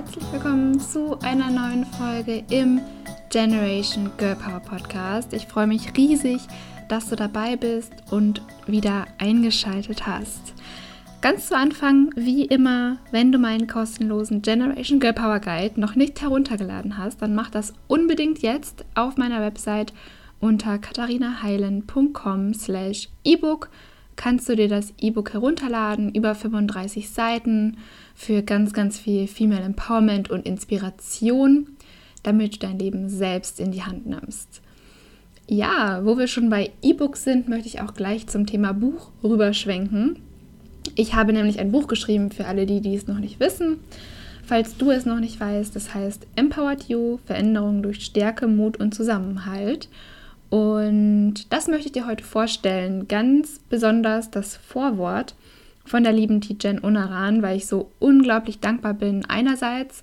herzlich willkommen zu einer neuen Folge im Generation Girl Power Podcast. Ich freue mich riesig, dass du dabei bist und wieder eingeschaltet hast. Ganz zu Anfang, wie immer, wenn du meinen kostenlosen Generation Girl Power Guide noch nicht heruntergeladen hast, dann mach das unbedingt jetzt auf meiner Website unter katharinaheilen.com slash ebook kannst du dir das E-Book herunterladen, über 35 Seiten für ganz, ganz viel Female Empowerment und Inspiration, damit du dein Leben selbst in die Hand nimmst. Ja, wo wir schon bei E-Books sind, möchte ich auch gleich zum Thema Buch rüberschwenken. Ich habe nämlich ein Buch geschrieben für alle, die, die es noch nicht wissen. Falls du es noch nicht weißt, das heißt Empowered You, Veränderung durch Stärke, Mut und Zusammenhalt. Und das möchte ich dir heute vorstellen. Ganz besonders das Vorwort von der lieben Tijen Unaran, weil ich so unglaublich dankbar bin. Einerseits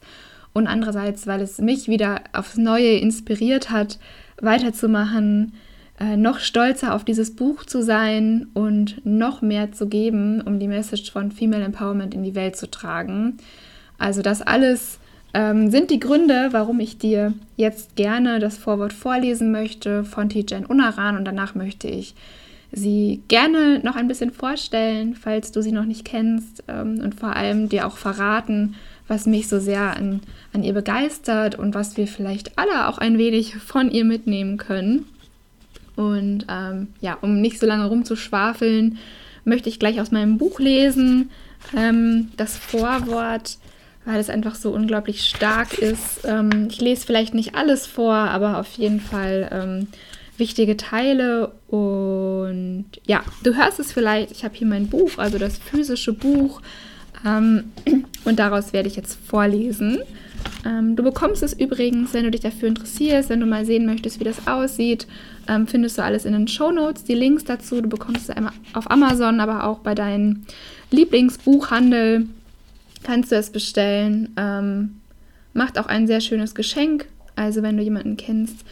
und andererseits, weil es mich wieder aufs Neue inspiriert hat, weiterzumachen, äh, noch stolzer auf dieses Buch zu sein und noch mehr zu geben, um die Message von Female Empowerment in die Welt zu tragen. Also das alles ähm, sind die Gründe, warum ich dir jetzt gerne das Vorwort vorlesen möchte von Tijen Unaran und danach möchte ich sie gerne noch ein bisschen vorstellen, falls du sie noch nicht kennst ähm, und vor allem dir auch verraten, was mich so sehr an, an ihr begeistert und was wir vielleicht alle auch ein wenig von ihr mitnehmen können. Und ähm, ja, um nicht so lange rumzuschwafeln, möchte ich gleich aus meinem Buch lesen. Ähm, das Vorwort weil es einfach so unglaublich stark ist. Ähm, ich lese vielleicht nicht alles vor, aber auf jeden Fall ähm, wichtige Teile. Und ja, du hörst es vielleicht, ich habe hier mein Buch, also das physische Buch. Ähm, und daraus werde ich jetzt vorlesen. Ähm, du bekommst es übrigens, wenn du dich dafür interessierst, wenn du mal sehen möchtest, wie das aussieht, ähm, findest du alles in den Show Notes, die Links dazu. Du bekommst es einmal auf Amazon, aber auch bei deinem Lieblingsbuchhandel kannst du es bestellen. Ähm, macht auch ein sehr schönes Geschenk. Also wenn du jemanden kennst,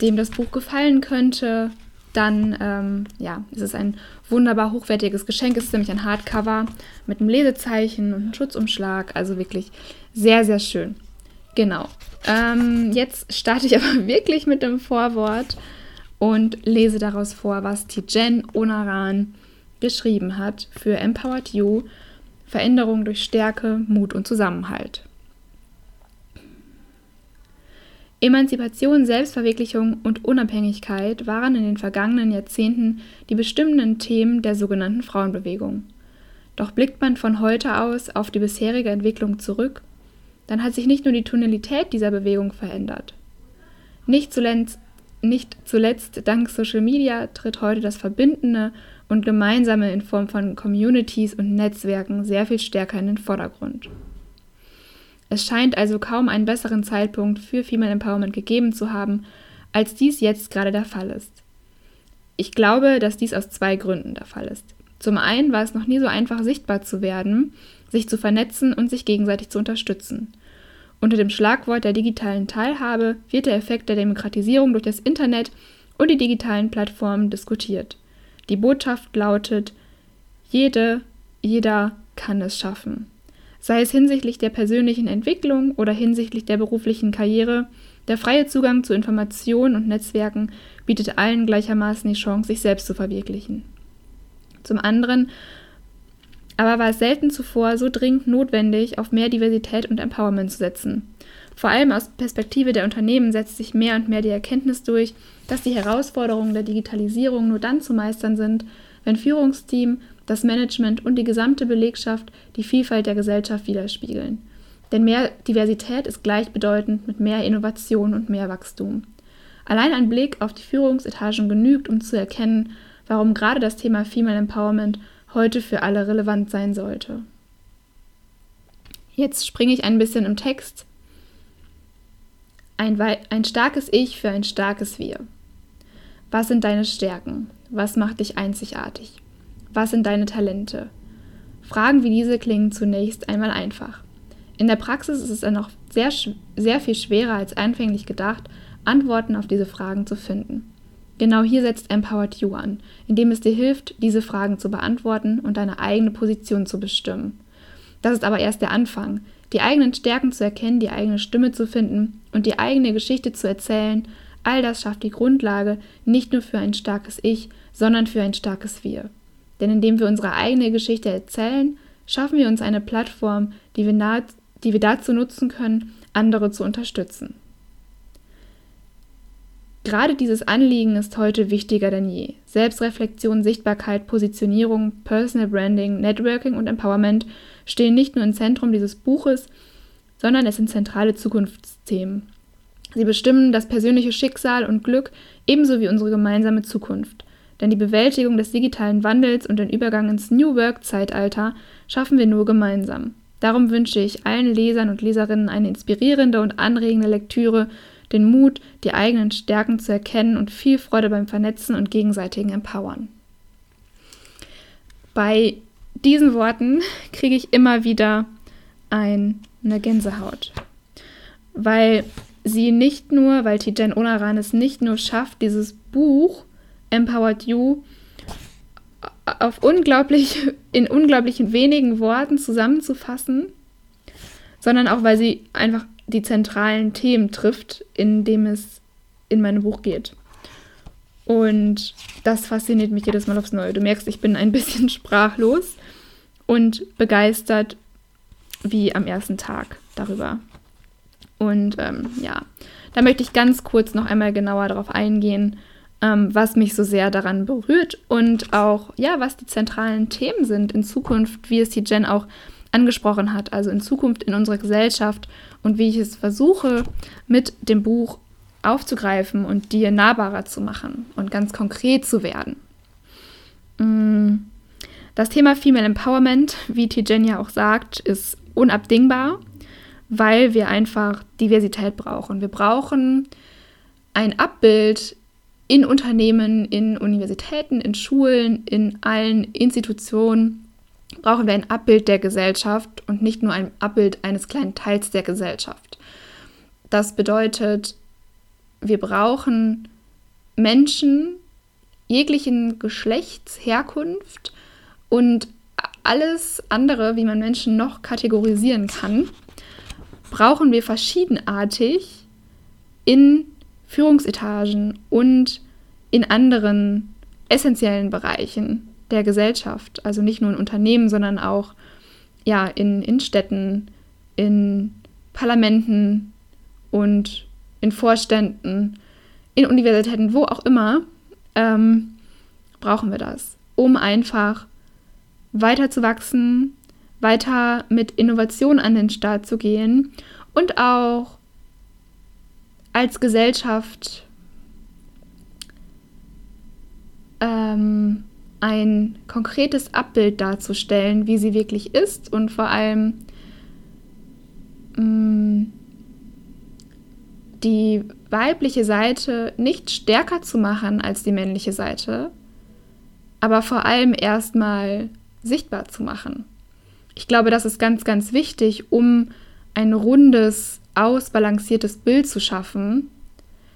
dem das Buch gefallen könnte, dann ähm, ja, ist es ein wunderbar hochwertiges Geschenk. Es ist nämlich ein Hardcover mit einem Lesezeichen und einem Schutzumschlag. Also wirklich sehr, sehr schön. Genau. Ähm, jetzt starte ich aber wirklich mit dem Vorwort und lese daraus vor, was Tijen Onaran geschrieben hat für Empowered You Veränderung durch Stärke, Mut und Zusammenhalt. Emanzipation, Selbstverwirklichung und Unabhängigkeit waren in den vergangenen Jahrzehnten die bestimmenden Themen der sogenannten Frauenbewegung. Doch blickt man von heute aus auf die bisherige Entwicklung zurück, dann hat sich nicht nur die Tonalität dieser Bewegung verändert. Nicht zuletzt, nicht zuletzt dank Social Media tritt heute das Verbindende und Gemeinsame in Form von Communities und Netzwerken sehr viel stärker in den Vordergrund. Es scheint also kaum einen besseren Zeitpunkt für Female Empowerment gegeben zu haben, als dies jetzt gerade der Fall ist. Ich glaube, dass dies aus zwei Gründen der Fall ist. Zum einen war es noch nie so einfach sichtbar zu werden, sich zu vernetzen und sich gegenseitig zu unterstützen. Unter dem Schlagwort der digitalen Teilhabe wird der Effekt der Demokratisierung durch das Internet und die digitalen Plattformen diskutiert. Die Botschaft lautet, jede, jeder kann es schaffen. Sei es hinsichtlich der persönlichen Entwicklung oder hinsichtlich der beruflichen Karriere, der freie Zugang zu Informationen und Netzwerken bietet allen gleichermaßen die Chance, sich selbst zu verwirklichen. Zum anderen aber war es selten zuvor so dringend notwendig, auf mehr Diversität und Empowerment zu setzen. Vor allem aus Perspektive der Unternehmen setzt sich mehr und mehr die Erkenntnis durch, dass die Herausforderungen der Digitalisierung nur dann zu meistern sind, wenn Führungsteam, das Management und die gesamte Belegschaft die Vielfalt der Gesellschaft widerspiegeln. Denn mehr Diversität ist gleichbedeutend mit mehr Innovation und mehr Wachstum. Allein ein Blick auf die Führungsetagen genügt, um zu erkennen, warum gerade das Thema Female Empowerment heute für alle relevant sein sollte. Jetzt springe ich ein bisschen im Text ein, ein starkes Ich für ein starkes Wir. Was sind deine Stärken? Was macht dich einzigartig? Was sind deine Talente? Fragen wie diese klingen zunächst einmal einfach. In der Praxis ist es dann noch sehr, sehr viel schwerer als anfänglich gedacht, Antworten auf diese Fragen zu finden. Genau hier setzt Empowered You an, indem es dir hilft, diese Fragen zu beantworten und deine eigene Position zu bestimmen. Das ist aber erst der Anfang. Die eigenen Stärken zu erkennen, die eigene Stimme zu finden und die eigene Geschichte zu erzählen, all das schafft die Grundlage nicht nur für ein starkes Ich, sondern für ein starkes Wir. Denn indem wir unsere eigene Geschichte erzählen, schaffen wir uns eine Plattform, die wir, die wir dazu nutzen können, andere zu unterstützen. Gerade dieses Anliegen ist heute wichtiger denn je. Selbstreflexion, Sichtbarkeit, Positionierung, Personal Branding, Networking und Empowerment stehen nicht nur im Zentrum dieses Buches, sondern es sind zentrale Zukunftsthemen. Sie bestimmen das persönliche Schicksal und Glück ebenso wie unsere gemeinsame Zukunft. Denn die Bewältigung des digitalen Wandels und den Übergang ins New Work-Zeitalter schaffen wir nur gemeinsam. Darum wünsche ich allen Lesern und Leserinnen eine inspirierende und anregende Lektüre, den Mut, die eigenen Stärken zu erkennen und viel Freude beim Vernetzen und gegenseitigen Empowern. Bei diesen Worten kriege ich immer wieder eine Gänsehaut, weil sie nicht nur, weil Tijen Onaran es nicht nur schafft, dieses Buch Empowered You auf unglaublich, in unglaublich wenigen Worten zusammenzufassen, sondern auch, weil sie einfach die zentralen Themen trifft, in dem es in meinem Buch geht. Und das fasziniert mich jedes Mal aufs Neue. Du merkst, ich bin ein bisschen sprachlos und begeistert wie am ersten Tag darüber. Und ähm, ja, da möchte ich ganz kurz noch einmal genauer darauf eingehen, ähm, was mich so sehr daran berührt und auch, ja, was die zentralen Themen sind in Zukunft, wie es die Jen auch angesprochen hat, also in Zukunft in unserer Gesellschaft und wie ich es versuche, mit dem Buch aufzugreifen und dir nahbarer zu machen und ganz konkret zu werden. Mm, das Thema Female Empowerment, wie Tijen ja auch sagt, ist unabdingbar, weil wir einfach Diversität brauchen. Wir brauchen ein Abbild in Unternehmen, in Universitäten, in Schulen, in allen Institutionen brauchen wir ein Abbild der Gesellschaft und nicht nur ein Abbild eines kleinen Teils der Gesellschaft. Das bedeutet, wir brauchen Menschen jeglichen Geschlechts, Herkunft und alles andere, wie man Menschen noch kategorisieren kann, brauchen wir verschiedenartig in Führungsetagen und in anderen essentiellen Bereichen der Gesellschaft. Also nicht nur in Unternehmen, sondern auch ja, in, in Städten, in Parlamenten und in Vorständen, in Universitäten, wo auch immer, ähm, brauchen wir das, um einfach weiter zu wachsen, weiter mit Innovation an den Start zu gehen und auch als Gesellschaft ähm, ein konkretes Abbild darzustellen, wie sie wirklich ist und vor allem mh, mm, die weibliche Seite nicht stärker zu machen als die männliche Seite, aber vor allem erstmal sichtbar zu machen. Ich glaube, das ist ganz, ganz wichtig, um ein rundes ausbalanciertes Bild zu schaffen.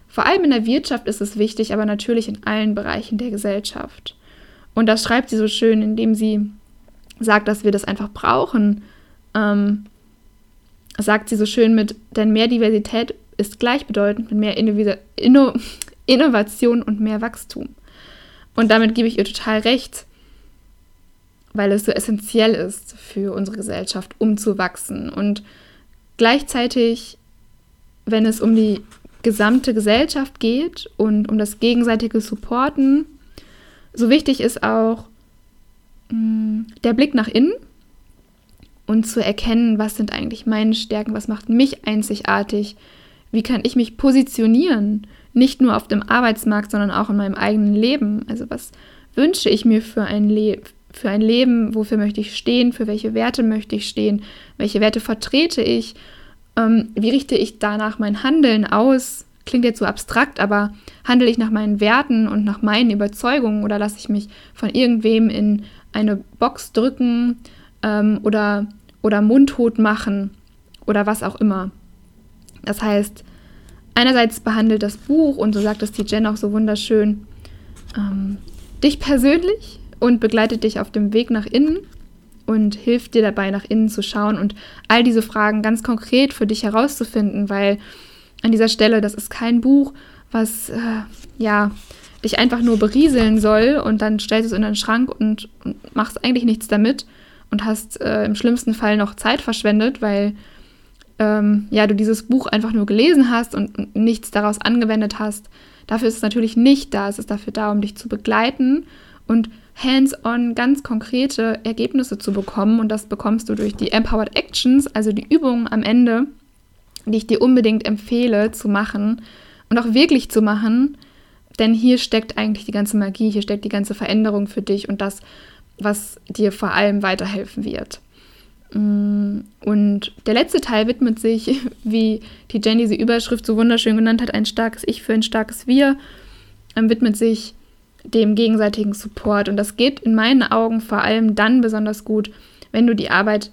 Vor allem in der Wirtschaft ist es wichtig, aber natürlich in allen Bereichen der Gesellschaft. Und das schreibt sie so schön, indem sie sagt, dass wir das einfach brauchen. Ähm, sagt sie so schön mit, denn mehr Diversität ist gleichbedeutend mit mehr Inno Inno Innovation und mehr Wachstum. Und damit gebe ich ihr total recht, weil es so essentiell ist für unsere Gesellschaft, um zu wachsen. Und Gleichzeitig, wenn es um die gesamte Gesellschaft geht und um das gegenseitige Supporten, so wichtig ist auch mh, mm, der Blick nach innen und zu erkennen, was sind eigentlich meine Stärken, was macht mich einzigartig, wie kann ich mich positionieren, nicht nur auf dem Arbeitsmarkt, sondern auch in meinem eigenen Leben. Also was wünsche ich mir für ein, Le für ein Leben, wofür möchte ich stehen, für welche Werte möchte ich stehen, welche Werte vertrete ich, ähm, wie richte ich danach mein Handeln aus. Klingt jetzt so abstrakt, aber handle ich nach meinen Werten und nach meinen Überzeugungen oder lasse ich mich von irgendwem in eine Box drücken ähm, oder, oder mundtot machen oder was auch immer. Das heißt, einerseits behandelt das Buch, und so sagt es die Jen auch so wunderschön, ähm, dich persönlich und begleitet dich auf dem Weg nach innen und hilft dir dabei, nach innen zu schauen und all diese Fragen ganz konkret für dich herauszufinden, weil an dieser Stelle, das ist kein Buch, was äh, ja dich einfach nur berieseln soll und dann stellst du es in den Schrank und, und machst eigentlich nichts damit und hast äh, im schlimmsten Fall noch Zeit verschwendet, weil ähm, ja du dieses Buch einfach nur gelesen hast und, und nichts daraus angewendet hast. Dafür ist es natürlich nicht da. Es ist dafür da, um dich zu begleiten und hands-on ganz konkrete Ergebnisse zu bekommen. Und das bekommst du durch die Empowered Actions, also die Übungen am Ende, die ich dir unbedingt empfehle zu machen und auch wirklich zu machen. Denn hier steckt eigentlich die ganze Magie, hier steckt die ganze Veränderung für dich und das, was dir vor allem weiterhelfen wird. Mm, und der letzte Teil widmet sich, wie die Jen diese Überschrift so wunderschön genannt hat, ein starkes Ich für ein starkes Wir, ähm, widmet sich dem gegenseitigen Support. Und das geht in meinen Augen vor allem dann besonders gut, wenn du die Arbeit,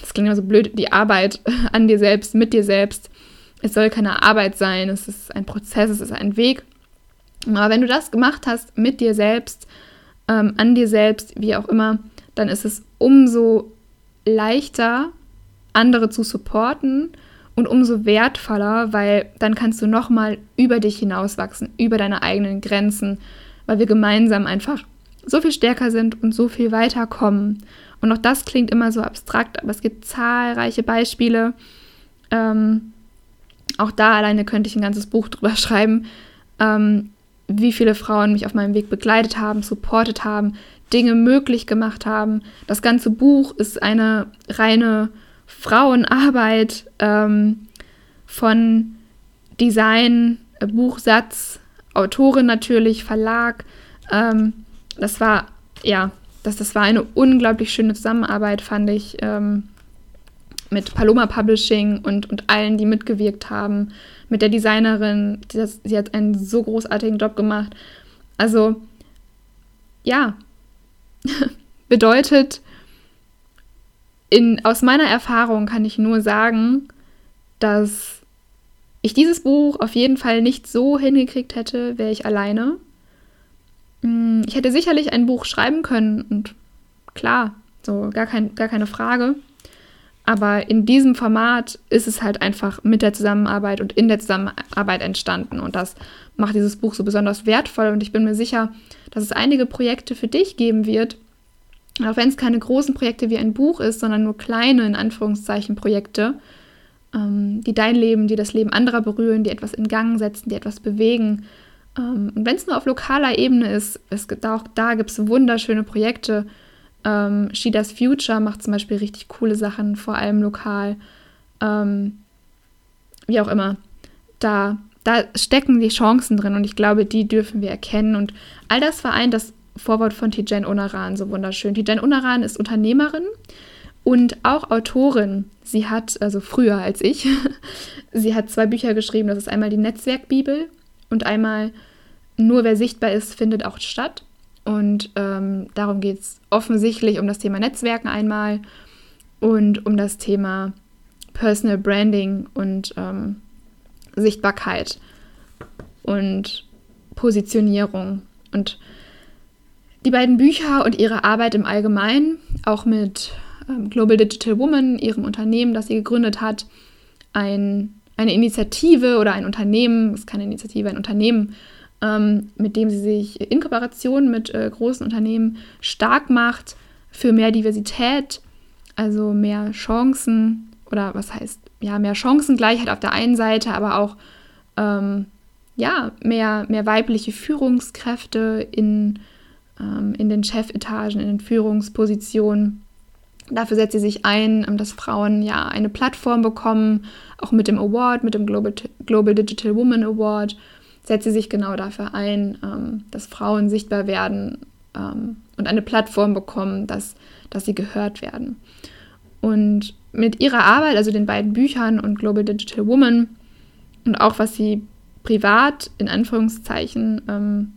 das klingt immer so blöd, die Arbeit an dir selbst, mit dir selbst, es soll keine Arbeit sein, es ist ein Prozess, es ist ein Weg. Aber wenn du das gemacht hast mit dir selbst, ähm, an dir selbst, wie auch immer, dann ist es umso leichter, andere zu supporten und umso wertvoller, weil dann kannst du nochmal über dich hinauswachsen, über deine eigenen Grenzen, weil wir gemeinsam einfach so viel stärker sind und so viel weiterkommen. Und auch das klingt immer so abstrakt, aber es gibt zahlreiche Beispiele. Ähm, auch da alleine könnte ich ein ganzes Buch drüber schreiben, ähm, wie viele Frauen mich auf meinem Weg begleitet haben, supportet haben, Dinge möglich gemacht haben. Das ganze Buch ist eine reine Frauenarbeit ähm, von Design, äh, Buchsatz, Autorin natürlich, Verlag. Ähm, das war, ja, das, das war eine unglaublich schöne Zusammenarbeit, fand ich, ähm, mit Paloma Publishing und, und allen, die mitgewirkt haben, mit der Designerin. Das, sie hat einen so großartigen Job gemacht. Also, ja, bedeutet, in, aus meiner Erfahrung kann ich nur sagen, dass ich dieses Buch auf jeden Fall nicht so hingekriegt hätte, wäre ich alleine. Mm, ich hätte sicherlich ein Buch schreiben können und klar, so gar, kein, gar keine Frage. Aber in diesem Format ist es halt einfach mit der Zusammenarbeit und in der Zusammenarbeit entstanden. Und das macht dieses Buch so besonders wertvoll. Und ich bin mir sicher, dass es einige Projekte für dich geben wird, auch wenn es keine großen Projekte wie ein Buch ist, sondern nur kleine, in Anführungszeichen, Projekte, ähm, die dein Leben, die das Leben anderer berühren, die etwas in Gang setzen, die etwas bewegen. Ähm, wenn es nur auf lokaler Ebene ist, es gibt auch da gibt es wunderschöne Projekte. Ähm, She Does Future macht zum Beispiel richtig coole Sachen, vor allem lokal. Ähm, wie auch immer. Da da stecken die Chancen drin und ich glaube, die dürfen wir erkennen. Und all das vereint das Vorwort von Tijen Onaran so wunderschön. Tijen Onaran ist Unternehmerin und auch Autorin. Sie hat, also früher als ich, sie hat zwei Bücher geschrieben. Das ist einmal die Netzwerkbibel und einmal Nur wer sichtbar ist, findet auch statt. Und ähm, darum geht es offensichtlich um das Thema Netzwerken einmal und um das Thema Personal Branding und ähm, Sichtbarkeit und Positionierung. Und die beiden Bücher und ihre Arbeit im Allgemeinen, auch mit ähm, Global Digital Woman, ihrem Unternehmen, das sie gegründet hat, ein, eine Initiative oder ein Unternehmen, es ist keine Initiative, ein Unternehmen, ähm, mit dem sie sich in Kooperation mit äh, großen Unternehmen stark macht für mehr Diversität, also mehr Chancen oder was heißt ja, mehr Chancengleichheit auf der einen Seite, aber auch ähm, ja, mehr, mehr weibliche Führungskräfte in, ähm, in den Chefetagen, in den Führungspositionen. Dafür setzt sie sich ein, ähm, dass Frauen ja eine Plattform bekommen, auch mit dem Award, mit dem Global, Global Digital Woman Award, setzt sie sich genau dafür ein, ähm, dass Frauen sichtbar werden ähm, und eine Plattform bekommen, dass, dass sie gehört werden. Und mit ihrer Arbeit, also den beiden Büchern und Global Digital Woman und auch was sie privat in Anführungszeichen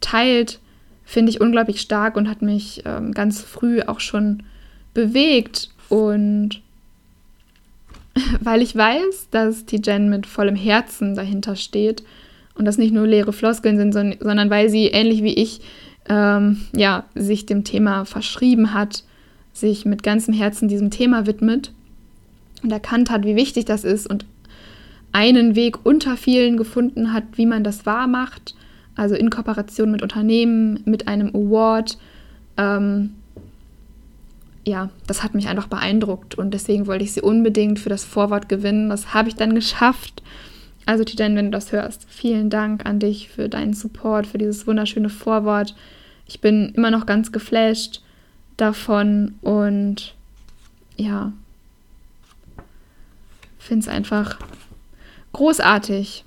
teilt, finde ich unglaublich stark und hat mich ganz früh auch schon bewegt. Und weil ich weiß, dass die Jen mit vollem Herzen dahinter steht und das nicht nur leere Floskeln sind, sondern weil sie ähnlich wie ich ähm, ja, sich dem Thema verschrieben hat, sich mit ganzem Herzen diesem Thema widmet und erkannt hat, wie wichtig das ist und einen Weg unter vielen gefunden hat, wie man das wahr macht, also in Kooperation mit Unternehmen, mit einem Award. Ähm, ja, das hat mich einfach beeindruckt und deswegen wollte ich sie unbedingt für das Vorwort gewinnen. Das habe ich dann geschafft. Also Tijan, wenn du das hörst, vielen Dank an dich für deinen Support, für dieses wunderschöne Vorwort. Ich bin immer noch ganz geflasht davon und ja, finde es einfach großartig,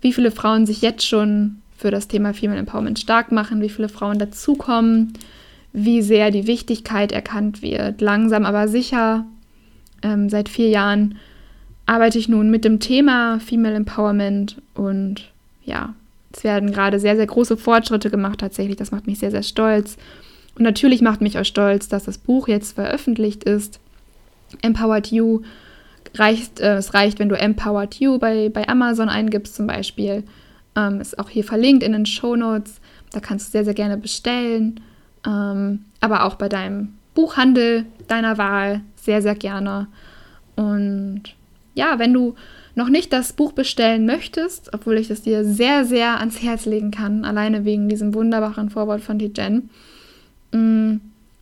wie viele Frauen sich jetzt schon für das Thema Female Empowerment stark machen, wie viele Frauen dazukommen, wie sehr die Wichtigkeit erkannt wird. Langsam aber sicher, ähm, seit vier Jahren arbeite ich nun mit dem Thema Female Empowerment und ja, es werden gerade sehr, sehr große Fortschritte gemacht tatsächlich. Das macht mich sehr, sehr stolz. Und natürlich macht mich auch stolz, dass das Buch jetzt veröffentlicht ist. Empowered You reicht, äh, es reicht, wenn du Empowered You bei, bei Amazon eingibst zum Beispiel. Ähm, ist auch hier verlinkt in den Show Notes. Da kannst du sehr, sehr gerne bestellen. Ähm, aber auch bei deinem Buchhandel deiner Wahl sehr, sehr gerne. Und ja, wenn du noch nicht das Buch bestellen möchtest, obwohl ich das dir sehr, sehr ans Herz legen kann, alleine wegen diesem wunderbaren Vorwort von Tijen, mm,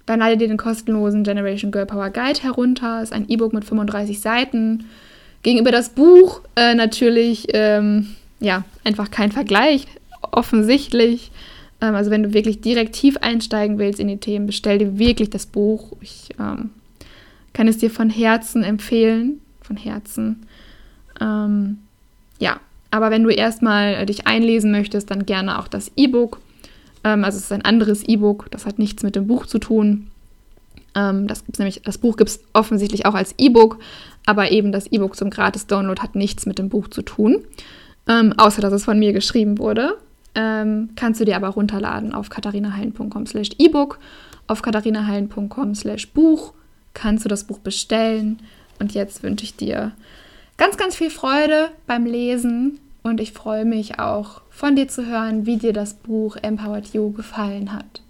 dann lade dir den kostenlosen Generation Girl Power Guide herunter. Ist ein E-Book mit 35 Seiten. Gegenüber das Buch äh, natürlich, ähm, ja, einfach kein Vergleich, offensichtlich. Ähm, also wenn du wirklich direkt tief einsteigen willst in die Themen, bestell dir wirklich das Buch. Ich ähm, kann es dir von Herzen empfehlen. Von Herzen. Ähm, ja, aber wenn du erstmal äh, dich einlesen möchtest, dann gerne auch das E-Book. Ähm, also es ist ein anderes E-Book, das hat nichts mit dem Buch zu tun. Ähm, das gibt's nämlich, das Buch gibt es offensichtlich auch als E-Book, aber eben das E-Book zum Gratis-Download hat nichts mit dem Buch zu tun. Ähm, außer dass es von mir geschrieben wurde. Ähm, kannst du dir aber runterladen auf katharinaheilen.com slash ebook. Auf katharinaheilen.com slash Buch kannst du das Buch bestellen. Und jetzt wünsche ich dir ganz, ganz viel Freude beim Lesen und ich freue mich auch von dir zu hören, wie dir das Buch Empowered You gefallen hat.